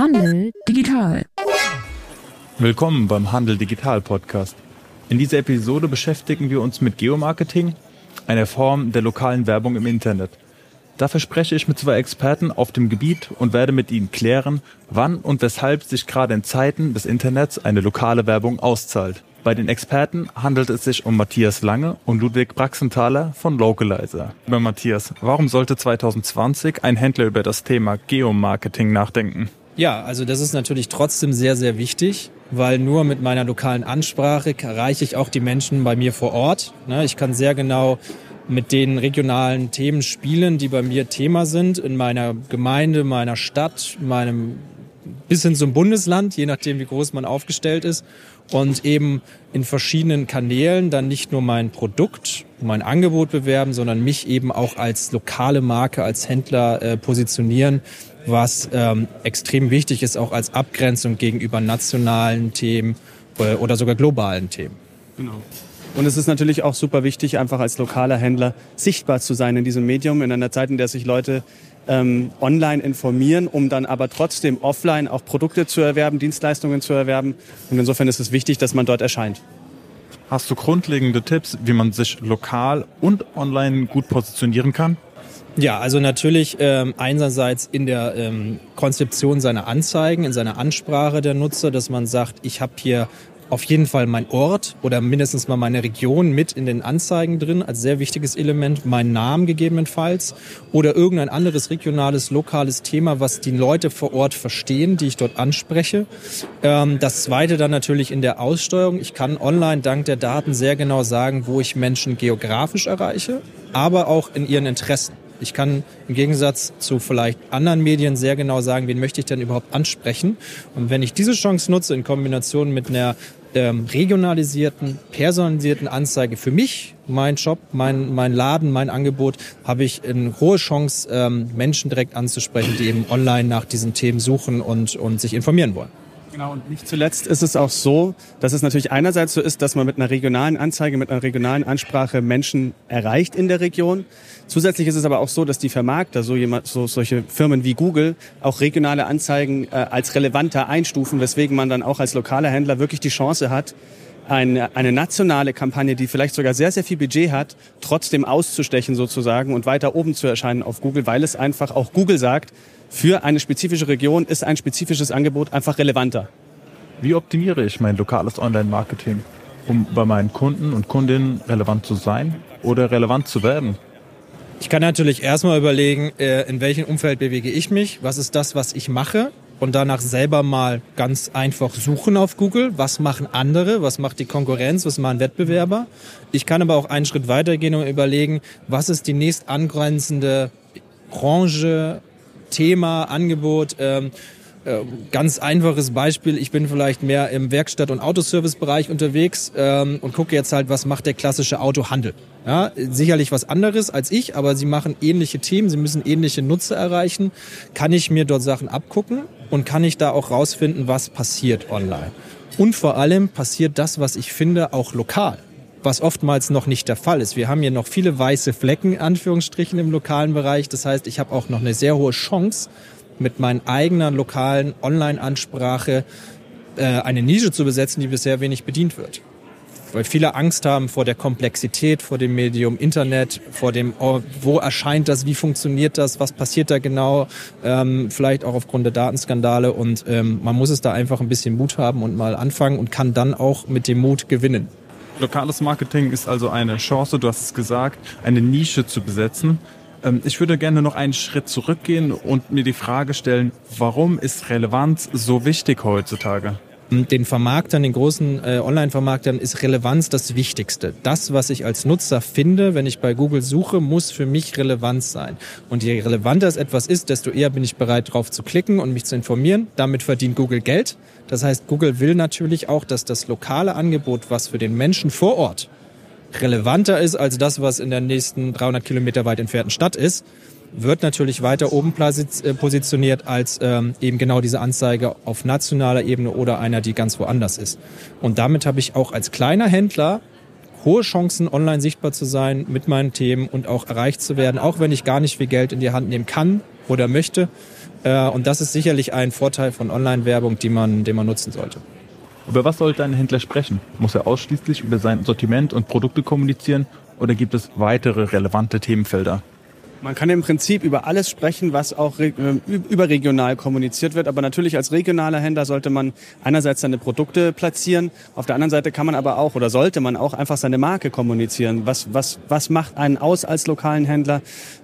Handel digital. Willkommen beim Handel Digital Podcast. In dieser Episode beschäftigen wir uns mit Geomarketing, einer Form der lokalen Werbung im Internet. Dafür spreche ich mit zwei Experten auf dem Gebiet und werde mit ihnen klären, wann und weshalb sich gerade in Zeiten des Internets eine lokale Werbung auszahlt. Bei den Experten handelt es sich um Matthias Lange und Ludwig Braxenthaler von Localizer. Über Matthias, warum sollte 2020 ein Händler über das Thema Geomarketing nachdenken? Ja, also das ist natürlich trotzdem sehr, sehr wichtig, weil nur mit meiner lokalen Ansprache erreiche ich auch die Menschen bei mir vor Ort. Ne, ich kann sehr genau mit den regionalen Themen spielen, die bei mir Thema sind, in meiner Gemeinde, meiner Stadt, meinem bis hin zum Bundesland, je nachdem, wie groß man aufgestellt ist. Und eben in verschiedenen Kanälen dann nicht nur mein Produkt, mein Angebot bewerben, sondern mich eben auch als lokale Marke, als Händler äh, positionieren, was ähm, extrem wichtig ist, auch als Abgrenzung gegenüber nationalen Themen äh, oder sogar globalen Themen. Genau. Und es ist natürlich auch super wichtig, einfach als lokaler Händler sichtbar zu sein in diesem Medium, in einer Zeit, in der sich Leute ähm, online informieren, um dann aber trotzdem offline auch Produkte zu erwerben, Dienstleistungen zu erwerben. Und insofern ist es wichtig, dass man dort erscheint. Hast du grundlegende Tipps, wie man sich lokal und online gut positionieren kann? Ja, also natürlich ähm, einerseits in der ähm, Konzeption seiner Anzeigen, in seiner Ansprache der Nutzer, dass man sagt, ich habe hier auf jeden Fall mein Ort oder mindestens mal meine Region mit in den Anzeigen drin als sehr wichtiges Element, mein Namen gegebenenfalls oder irgendein anderes regionales, lokales Thema, was die Leute vor Ort verstehen, die ich dort anspreche. Ähm, das zweite dann natürlich in der Aussteuerung. Ich kann online dank der Daten sehr genau sagen, wo ich Menschen geografisch erreiche, aber auch in ihren Interessen. Ich kann im Gegensatz zu vielleicht anderen Medien sehr genau sagen, wen möchte ich denn überhaupt ansprechen. Und wenn ich diese Chance nutze in Kombination mit einer ähm, regionalisierten, personalisierten Anzeige für mich, mein Job, mein, mein Laden, mein Angebot, habe ich eine hohe Chance, ähm, Menschen direkt anzusprechen, die eben online nach diesen Themen suchen und, und sich informieren wollen. Genau, und nicht zuletzt ist es auch so, dass es natürlich einerseits so ist, dass man mit einer regionalen Anzeige, mit einer regionalen Ansprache Menschen erreicht in der Region. Zusätzlich ist es aber auch so, dass die Vermarkter, so, jemand, so solche Firmen wie Google, auch regionale Anzeigen äh, als relevanter einstufen, weswegen man dann auch als lokaler Händler wirklich die Chance hat, eine, eine nationale Kampagne, die vielleicht sogar sehr, sehr viel Budget hat, trotzdem auszustechen sozusagen und weiter oben zu erscheinen auf Google, weil es einfach auch Google sagt, für eine spezifische Region ist ein spezifisches Angebot einfach relevanter. Wie optimiere ich mein lokales Online-Marketing, um bei meinen Kunden und Kundinnen relevant zu sein oder relevant zu werden? Ich kann natürlich erstmal überlegen, äh, in welchem Umfeld bewege ich mich, was ist das, was ich mache und danach selber mal ganz einfach suchen auf Google, was machen andere, was macht die Konkurrenz, was machen Wettbewerber. Ich kann aber auch einen Schritt weitergehen und überlegen, was ist die nächst angrenzende Branche, Thema, Angebot. Ähm, äh, ganz einfaches Beispiel, ich bin vielleicht mehr im Werkstatt- und Autoservice-Bereich unterwegs ähm, und gucke jetzt halt, was macht der klassische Autohandel. Ja, sicherlich was anderes als ich, aber sie machen ähnliche Themen, sie müssen ähnliche Nutzer erreichen. Kann ich mir dort Sachen abgucken und kann ich da auch rausfinden, was passiert online? Und vor allem passiert das, was ich finde, auch lokal was oftmals noch nicht der Fall ist. Wir haben hier noch viele weiße Flecken, Anführungsstrichen, im lokalen Bereich. Das heißt, ich habe auch noch eine sehr hohe Chance, mit meiner eigenen lokalen Online-Ansprache äh, eine Nische zu besetzen, die bisher wenig bedient wird. Weil viele Angst haben vor der Komplexität, vor dem Medium Internet, vor dem, oh, wo erscheint das, wie funktioniert das, was passiert da genau, ähm, vielleicht auch aufgrund der Datenskandale. Und ähm, man muss es da einfach ein bisschen Mut haben und mal anfangen und kann dann auch mit dem Mut gewinnen. Lokales Marketing ist also eine Chance, du hast es gesagt, eine Nische zu besetzen. Ähm, ich würde gerne noch einen Schritt zurückgehen und mir die Frage stellen, warum ist Relevanz so wichtig heutzutage? Den Vermarktern, den großen äh, Online-Vermarktern ist Relevanz das Wichtigste. Das, was ich als Nutzer finde, wenn ich bei Google suche, muss für mich relevant sein. Und je relevanter es etwas ist, desto eher bin ich bereit, drauf zu klicken und mich zu informieren. Damit verdient Google Geld. Das heißt, Google will natürlich auch, dass das lokale Angebot, was für den Menschen vor Ort relevanter ist als das, was in der nächsten 300 Kilometer weit entfernten Stadt ist, wird natürlich weiter oben äh, positioniert als ähm, eben genau diese Anzeige auf nationaler Ebene oder einer, die ganz woanders ist. Und damit habe ich auch als kleiner Händler hohe Chancen, online sichtbar zu sein mit meinen Themen und auch erreicht zu werden, auch wenn ich gar nicht viel Geld in die Hand nehmen kann oder möchte. Äh, und das ist sicherlich ein Vorteil von Online-Werbung, man, den man nutzen sollte. Über was sollte ein Händler sprechen? Muss er ausschließlich über sein Sortiment und Produkte kommunizieren oder gibt es weitere relevante Themenfelder? Man kann im Prinzip über alles sprechen, was auch äh, überregional kommuniziert wird. Aber natürlich als regionaler Händler sollte man einerseits seine Produkte platzieren. Auf der anderen Seite kann man aber auch oder sollte man auch einfach seine Marke kommunizieren. Was, was, was macht einen aus als lokalen Händler?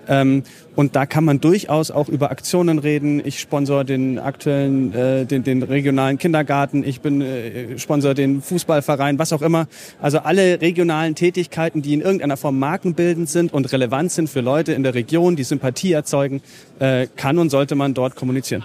Ähm, und da kann man durchaus auch über Aktionen reden. Ich sponsor den aktuellen, äh, den, den regionalen Kindergarten. Ich bin äh, sponsor den Fußballverein, was auch immer. Also alle regionalen Tätigkeiten, die in irgendeiner Form markenbildend sind und relevant sind für Leute in der Region, die Sympathie erzeugen, äh, kann und sollte man dort kommunizieren.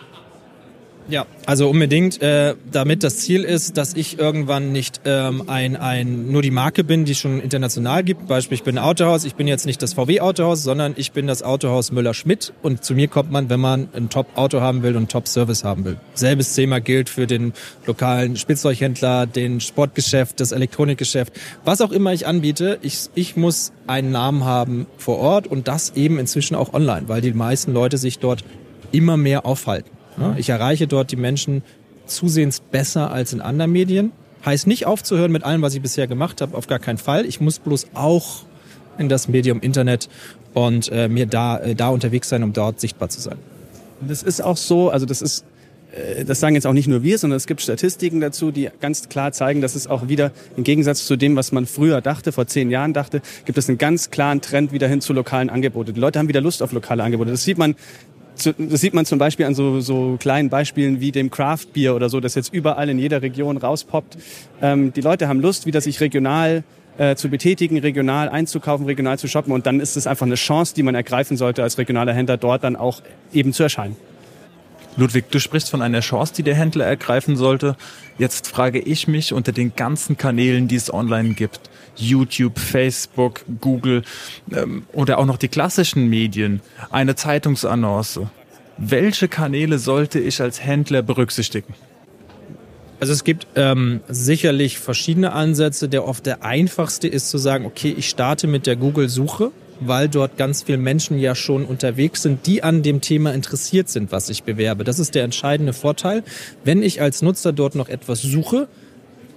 Ja, also unbedingt, äh, damit das Ziel ist, dass ich irgendwann nicht ähm, ein, ein, nur die Marke bin, die schon international gibt. Beispiel, ich bin Autohaus, ich bin jetzt nicht das VW-Autohaus, sondern ich bin das Autohaus Müller-Schmidt und zu mir kommt man, wenn man ein Top-Auto haben will und Top-Service haben will. Selbes Thema gilt für den lokalen Spielzeughändler, den Sportgeschäft, das Elektronikgeschäft, was auch immer ich anbiete. Ich, ich muss einen Namen haben vor Ort und das eben inzwischen auch online, weil die meisten Leute sich dort immer mehr aufhalten. Ich erreiche dort die Menschen zusehends besser als in anderen Medien. Heißt nicht aufzuhören mit allem, was ich bisher gemacht habe, auf gar keinen Fall. Ich muss bloß auch in das Medium Internet und äh, mir da, äh, da unterwegs sein, um dort sichtbar zu sein. Das ist auch so, also das ist, äh, das sagen jetzt auch nicht nur wir, sondern es gibt Statistiken dazu, die ganz klar zeigen, dass es auch wieder im Gegensatz zu dem, was man früher dachte, vor zehn Jahren dachte, gibt es einen ganz klaren Trend wieder hin zu lokalen Angeboten. Die Leute haben wieder Lust auf lokale Angebote. Das sieht man das sieht man zum Beispiel an so, so kleinen Beispielen wie dem Craft Beer oder so, das jetzt überall in jeder Region rauspoppt. Ähm, die Leute haben Lust, wieder sich regional äh, zu betätigen, regional einzukaufen, regional zu shoppen und dann ist es einfach eine Chance, die man ergreifen sollte als regionaler Händler dort dann auch eben zu erscheinen. Ludwig, du sprichst von einer Chance, die der Händler ergreifen sollte. Jetzt frage ich mich unter den ganzen Kanälen, die es online gibt, YouTube, Facebook, Google ähm, oder auch noch die klassischen Medien, eine Zeitungsannonce. Welche Kanäle sollte ich als Händler berücksichtigen? Also es gibt ähm, sicherlich verschiedene Ansätze. Der oft der einfachste ist zu sagen, okay, ich starte mit der Google-Suche weil dort ganz viele Menschen ja schon unterwegs sind, die an dem Thema interessiert sind, was ich bewerbe. Das ist der entscheidende Vorteil. Wenn ich als Nutzer dort noch etwas suche,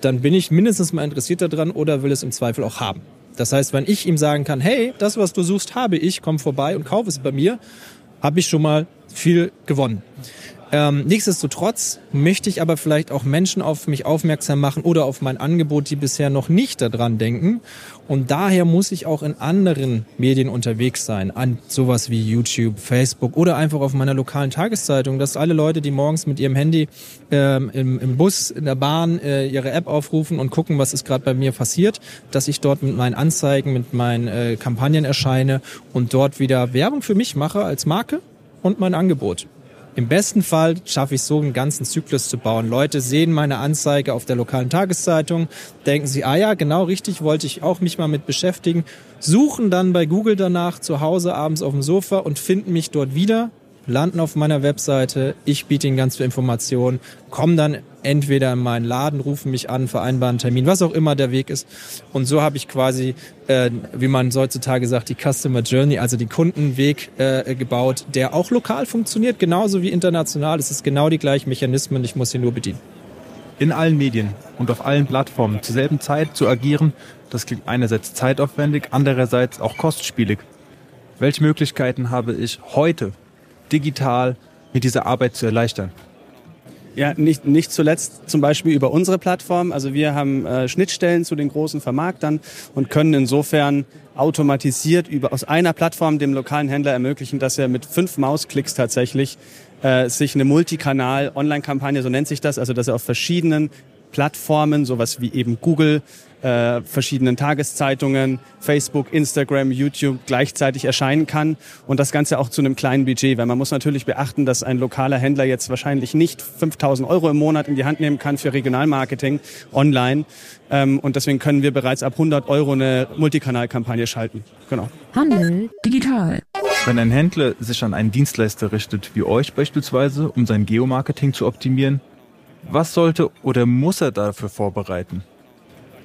dann bin ich mindestens mal interessiert daran oder will es im Zweifel auch haben. Das heißt, wenn ich ihm sagen kann, hey, das, was du suchst, habe ich, komm vorbei und kauf es bei mir, habe ich schon mal viel gewonnen. Ähm, nichtsdestotrotz möchte ich aber vielleicht auch Menschen auf mich aufmerksam machen oder auf mein Angebot, die bisher noch nicht daran denken. Und daher muss ich auch in anderen Medien unterwegs sein, an sowas wie YouTube, Facebook oder einfach auf meiner lokalen Tageszeitung, dass alle Leute, die morgens mit ihrem Handy ähm, im, im, Bus, in der Bahn äh, ihre App aufrufen und gucken, was ist gerade bei mir passiert, dass ich dort mit meinen Anzeigen, mit meinen äh, Kampagnen erscheine und dort wieder Werbung für mich mache als Marke und mein Angebot. Im besten Fall schaffe ich so einen ganzen Zyklus zu bauen. Leute sehen meine Anzeige auf der lokalen Tageszeitung, denken sie, ah ja, genau richtig, wollte ich auch mich mal mit beschäftigen, suchen dann bei Google danach zu Hause abends auf dem Sofa und finden mich dort wieder, landen auf meiner Webseite, ich biete ihnen ganz viel Informationen, kommen dann entweder in meinen Laden, rufen mich an, vereinbaren Termin, was auch immer der Weg ist. Und so habe ich quasi, äh, wie man heutzutage sagt, die Customer Journey, also den Kundenweg äh, gebaut, der auch lokal funktioniert, genauso wie international. Es ist genau die gleichen Mechanismen, ich muss sie nur bedienen. In allen Medien und auf allen Plattformen zur selben Zeit zu agieren, das klingt einerseits zeitaufwendig, andererseits auch kostspielig. Welche Möglichkeiten habe ich heute digital mit dieser Arbeit zu erleichtern? Ja, nicht, nicht zuletzt zum Beispiel über unsere Plattform. Also wir haben äh, Schnittstellen zu den großen Vermarktern und können insofern automatisiert über aus einer Plattform dem lokalen Händler ermöglichen, dass er mit fünf Mausklicks tatsächlich äh, sich eine Multikanal-Online-Kampagne, so nennt sich das, also dass er auf verschiedenen Plattformen, sowas wie eben Google, äh, verschiedenen Tageszeitungen, Facebook, Instagram, YouTube gleichzeitig erscheinen kann und das Ganze auch zu einem kleinen Budget, weil man muss natürlich beachten, dass ein lokaler Händler jetzt wahrscheinlich nicht 5000 Euro im Monat in die Hand nehmen kann für Regionalmarketing online ähm, und deswegen können wir bereits ab 100 Euro eine Multikanalkampagne schalten. Genau. Handel digital. Wenn ein Händler sich an einen Dienstleister richtet, wie euch beispielsweise, um sein Geomarketing zu optimieren, was sollte oder muss er dafür vorbereiten?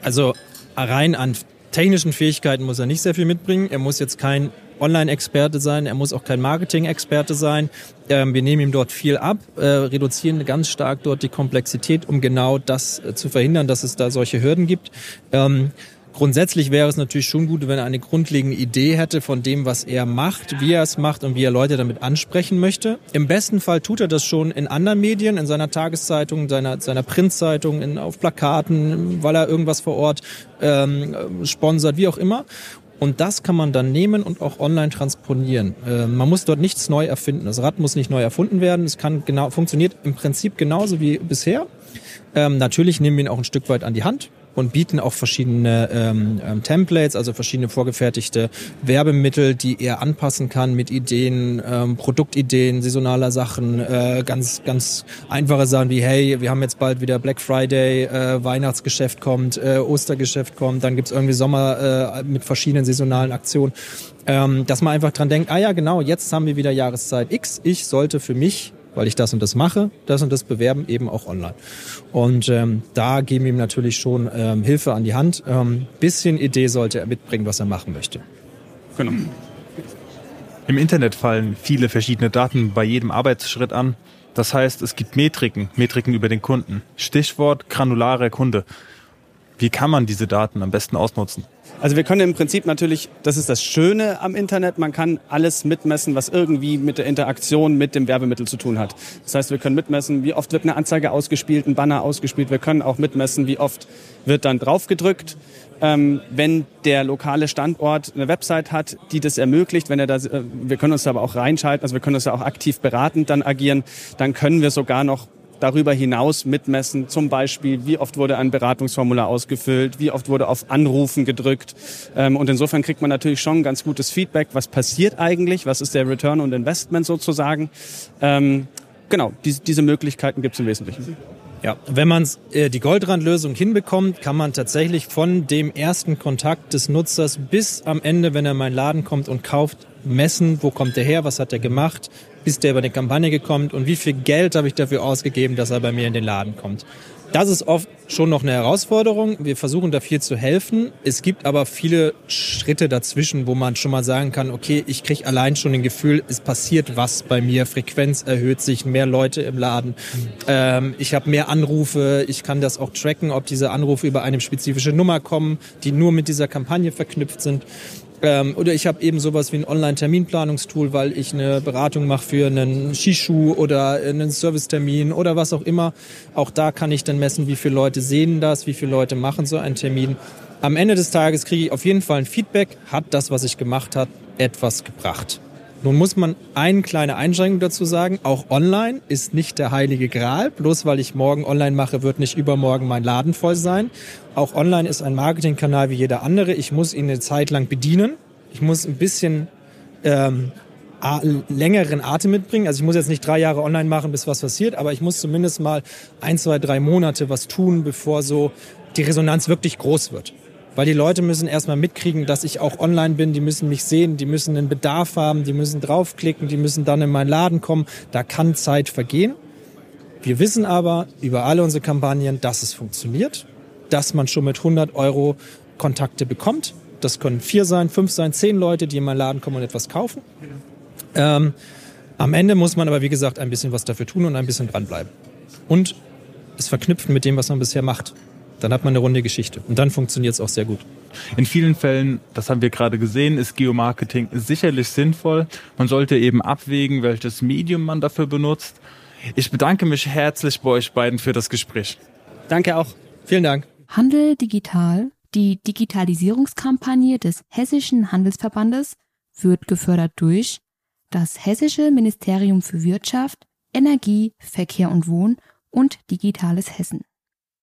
Also rein an technischen Fähigkeiten muss er nicht sehr viel mitbringen. Er muss jetzt kein Online-Experte sein, er muss auch kein Marketing-Experte sein. Ähm, wir nehmen ihm dort viel ab, äh, reduzieren ganz stark dort die Komplexität, um genau das äh, zu verhindern, dass es da solche Hürden gibt. Ähm, Grundsätzlich wäre es natürlich schon gut, wenn er eine grundlegende Idee hätte von dem, was er macht, wie er es macht und wie er Leute damit ansprechen möchte. Im besten Fall tut er das schon in anderen Medien, in seiner Tageszeitung, seiner, seiner Printzeitung, in, auf Plakaten, weil er irgendwas vor Ort ähm, sponsert, wie auch immer. Und das kann man dann nehmen und auch online transponieren. Äh, man muss dort nichts neu erfinden. Das Rad muss nicht neu erfunden werden. Es kann genau, funktioniert im Prinzip genauso wie bisher. Ähm, natürlich nehmen wir ihn auch ein Stück weit an die Hand und bieten auch verschiedene ähm, ähm, Templates, also verschiedene vorgefertigte Werbemittel, die er anpassen kann mit Ideen, ähm, Produktideen, saisonaler Sachen, äh, ganz ganz einfache Sachen wie hey, wir haben jetzt bald wieder Black Friday, äh, Weihnachtsgeschäft kommt, äh, Ostergeschäft kommt, dann gibt's irgendwie Sommer äh, mit verschiedenen saisonalen Aktionen, ähm, dass man einfach dran denkt, ah ja genau, jetzt haben wir wieder Jahreszeit X, ich sollte für mich weil ich das und das mache, das und das bewerben eben auch online. Und ähm, da geben wir ihm natürlich schon ähm, Hilfe an die Hand. Ähm, bisschen Idee sollte er mitbringen, was er machen möchte. Genau. Im Internet fallen viele verschiedene Daten bei jedem Arbeitsschritt an. Das heißt, es gibt Metriken, Metriken über den Kunden. Stichwort granularer Kunde. Wie kann man diese Daten am besten ausnutzen? Also wir können im Prinzip natürlich, das ist das Schöne am Internet, man kann alles mitmessen, was irgendwie mit der Interaktion mit dem Werbemittel zu tun hat. Das heißt, wir können mitmessen, wie oft wird eine Anzeige ausgespielt, ein Banner ausgespielt. Wir können auch mitmessen, wie oft wird dann draufgedrückt. Ähm, wenn der lokale Standort eine Website hat, die das ermöglicht, wenn er da, äh, wir können uns da aber auch reinschalten, also wir können uns da auch aktiv beratend dann agieren, dann können wir sogar noch darüber hinaus mitmessen. Zum Beispiel, wie oft wurde ein Beratungsformular ausgefüllt, wie oft wurde auf Anrufen gedrückt. Ähm, und insofern kriegt man natürlich schon ganz gutes Feedback. Was passiert eigentlich? Was ist der Return on Investment sozusagen? Ähm, genau, diese Möglichkeiten gibt es im Wesentlichen. Ja, wenn man äh, die Goldrandlösung hinbekommt, kann man tatsächlich von dem ersten Kontakt des Nutzers bis am Ende, wenn er in meinen Laden kommt und kauft, messen, wo kommt er her, was hat er gemacht, bis der über eine Kampagne gekommen und wie viel Geld habe ich dafür ausgegeben, dass er bei mir in den Laden kommt. Das ist oft schon noch eine Herausforderung. Wir versuchen da viel zu helfen. Es gibt aber viele Schritte dazwischen, wo man schon mal sagen kann, okay, ich kriege allein schon ein Gefühl, es passiert was bei mir, Frequenz erhöht sich, mehr Leute im Laden. Ähm, ich habe mehr Anrufe, ich kann das auch tracken, ob diese Anrufe über eine spezifische Nummer kommen, die nur mit dieser Kampagne verknüpft sind. Ähm, oder ich habe eben sowas wie ein Online-Terminplanungstool, weil ich eine Beratung mache für einen Skischuh oder einen Servicetermin oder was auch immer. Auch da kann ich dann messen, wie viele Leute sehen das, wie viele Leute machen so einen Termin. Am Ende des Tages kriege ich auf jeden Fall ein Feedback, hat das, was ich gemacht habe, etwas gebracht. Nun muss man eine kleine Einschränkung dazu sagen. Auch online ist nicht der heilige Gral. Bloß weil ich morgen online mache, wird nicht übermorgen mein Laden voll sein. Auch online ist ein Marketingkanal wie jeder andere. Ich muss ihn eine Zeit lang bedienen. Ich muss ein bisschen ähm, längeren Atem mitbringen. Also ich muss jetzt nicht drei Jahre online machen, bis was passiert, aber ich muss zumindest mal ein, zwei, drei Monate was tun, bevor so die Resonanz wirklich groß wird. Weil die Leute müssen erstmal mitkriegen, dass ich auch online bin, die müssen mich sehen, die müssen einen Bedarf haben, die müssen draufklicken, die müssen dann in meinen Laden kommen. Da kann Zeit vergehen. Wir wissen aber über alle unsere Kampagnen, dass es funktioniert, dass man schon mit 100 Euro Kontakte bekommt. Das können vier sein, fünf sein, zehn Leute, die in meinen Laden kommen und etwas kaufen. Ähm, am Ende muss man aber, wie gesagt, ein bisschen was dafür tun und ein bisschen dranbleiben. Und es verknüpfen mit dem, was man bisher macht. Dann hat man eine runde Geschichte. Und dann funktioniert es auch sehr gut. In vielen Fällen, das haben wir gerade gesehen, ist Geomarketing sicherlich sinnvoll. Man sollte eben abwägen, welches Medium man dafür benutzt. Ich bedanke mich herzlich bei euch beiden für das Gespräch. Danke auch. Vielen Dank. Handel digital, die Digitalisierungskampagne des Hessischen Handelsverbandes, wird gefördert durch das Hessische Ministerium für Wirtschaft, Energie, Verkehr und Wohn und Digitales Hessen.